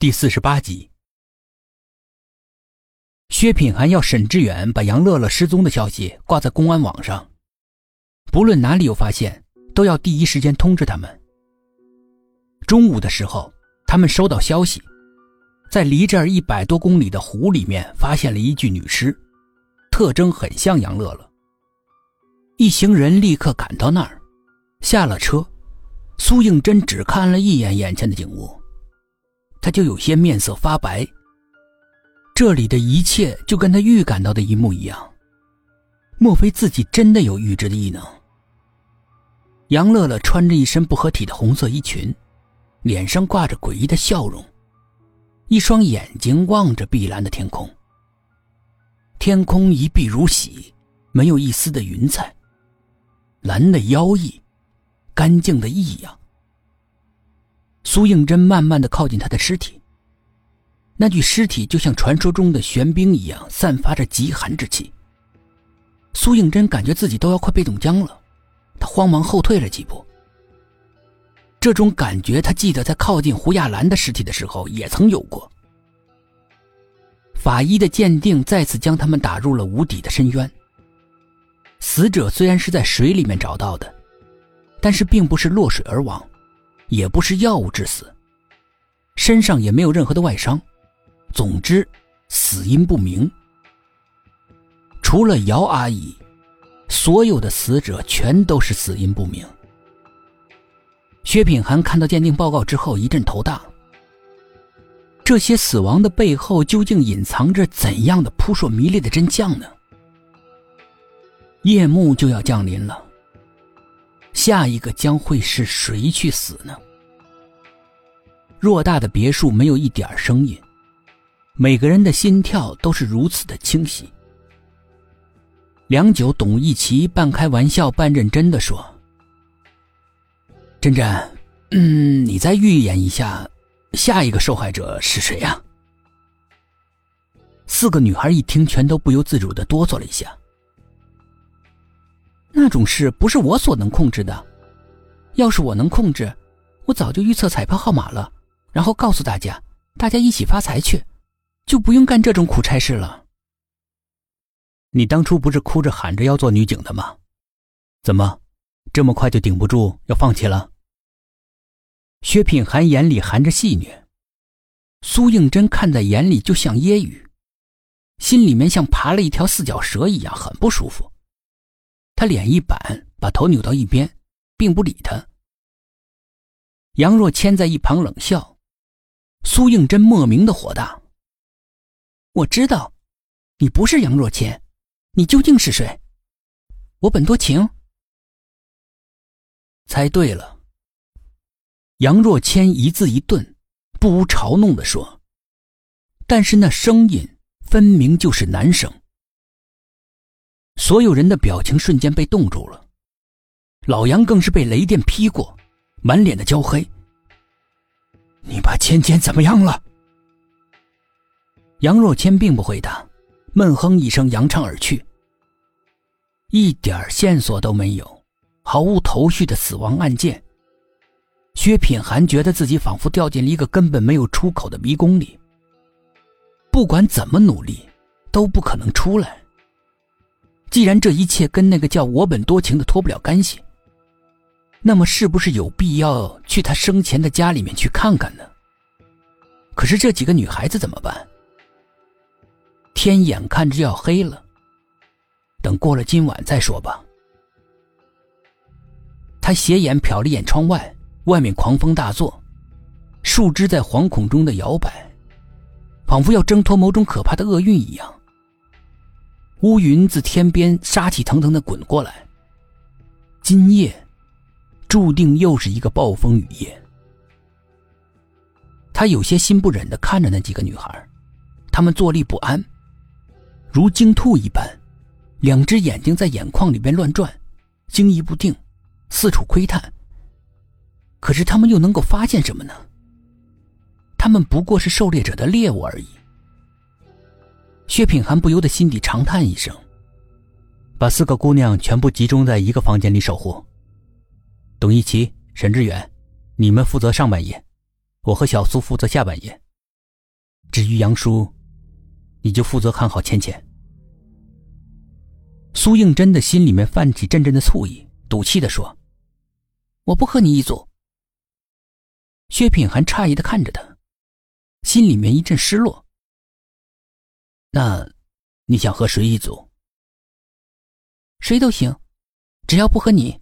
第四十八集，薛品涵要沈志远把杨乐乐失踪的消息挂在公安网上，不论哪里有发现，都要第一时间通知他们。中午的时候，他们收到消息，在离这儿一百多公里的湖里面发现了一具女尸，特征很像杨乐乐。一行人立刻赶到那儿，下了车，苏应真只看了一眼眼前的景物。他就有些面色发白。这里的一切就跟他预感到的一模一样，莫非自己真的有预知的异能？杨乐乐穿着一身不合体的红色衣裙，脸上挂着诡异的笑容，一双眼睛望着碧蓝的天空。天空一碧如洗，没有一丝的云彩，蓝的妖异，干净的异样。苏应真慢慢的靠近他的尸体。那具尸体就像传说中的玄冰一样，散发着极寒之气。苏应真感觉自己都要快被冻僵了，他慌忙后退了几步。这种感觉，他记得在靠近胡亚兰的尸体的时候也曾有过。法医的鉴定再次将他们打入了无底的深渊。死者虽然是在水里面找到的，但是并不是落水而亡。也不是药物致死，身上也没有任何的外伤，总之死因不明。除了姚阿姨，所有的死者全都是死因不明。薛品涵看到鉴定报告之后一阵头大，这些死亡的背后究竟隐藏着怎样的扑朔迷离的真相呢？夜幕就要降临了。下一个将会是谁去死呢？偌大的别墅没有一点声音，每个人的心跳都是如此的清晰。良久，董一奇半开玩笑半认真的说：“珍珍，嗯，你再预演一下，下一个受害者是谁呀？”四个女孩一听，全都不由自主的哆嗦了一下。那种事不是我所能控制的，要是我能控制，我早就预测彩票号码了，然后告诉大家，大家一起发财去，就不用干这种苦差事了。你当初不是哭着喊着要做女警的吗？怎么，这么快就顶不住要放弃了？薛品涵眼里含着戏谑，苏应真看在眼里就像揶揄，心里面像爬了一条四脚蛇一样，很不舒服。他脸一板，把头扭到一边，并不理他。杨若谦在一旁冷笑，苏应真莫名的火大。我知道，你不是杨若谦，你究竟是谁？我本多情。猜对了。杨若谦一字一顿，不无嘲弄的说，但是那声音分明就是男声。所有人的表情瞬间被冻住了，老杨更是被雷电劈过，满脸的焦黑。你把芊芊怎么样了？杨若谦并不回答，闷哼一声，扬长而去。一点线索都没有，毫无头绪的死亡案件。薛品涵觉得自己仿佛掉进了一个根本没有出口的迷宫里，不管怎么努力，都不可能出来。既然这一切跟那个叫我本多情的脱不了干系，那么是不是有必要去他生前的家里面去看看呢？可是这几个女孩子怎么办？天眼看着要黑了，等过了今晚再说吧。他斜眼瞟了眼窗外，外面狂风大作，树枝在惶恐中的摇摆，仿佛要挣脱某种可怕的厄运一样。乌云自天边杀气腾腾的滚过来。今夜，注定又是一个暴风雨夜。他有些心不忍的看着那几个女孩，她们坐立不安，如惊兔一般，两只眼睛在眼眶里边乱转，惊疑不定，四处窥探。可是他们又能够发现什么呢？他们不过是狩猎者的猎物而已。薛品涵不由得心底长叹一声，把四个姑娘全部集中在一个房间里守护。董一奇、沈志远，你们负责上半夜，我和小苏负责下半夜，至于杨叔，你就负责看好芊芊。”苏应真的心里面泛起阵阵的醋意，赌气的说：“我不和你一组。”薛品涵诧异的看着他，心里面一阵失落。那，你想和谁一组？谁都行，只要不和你。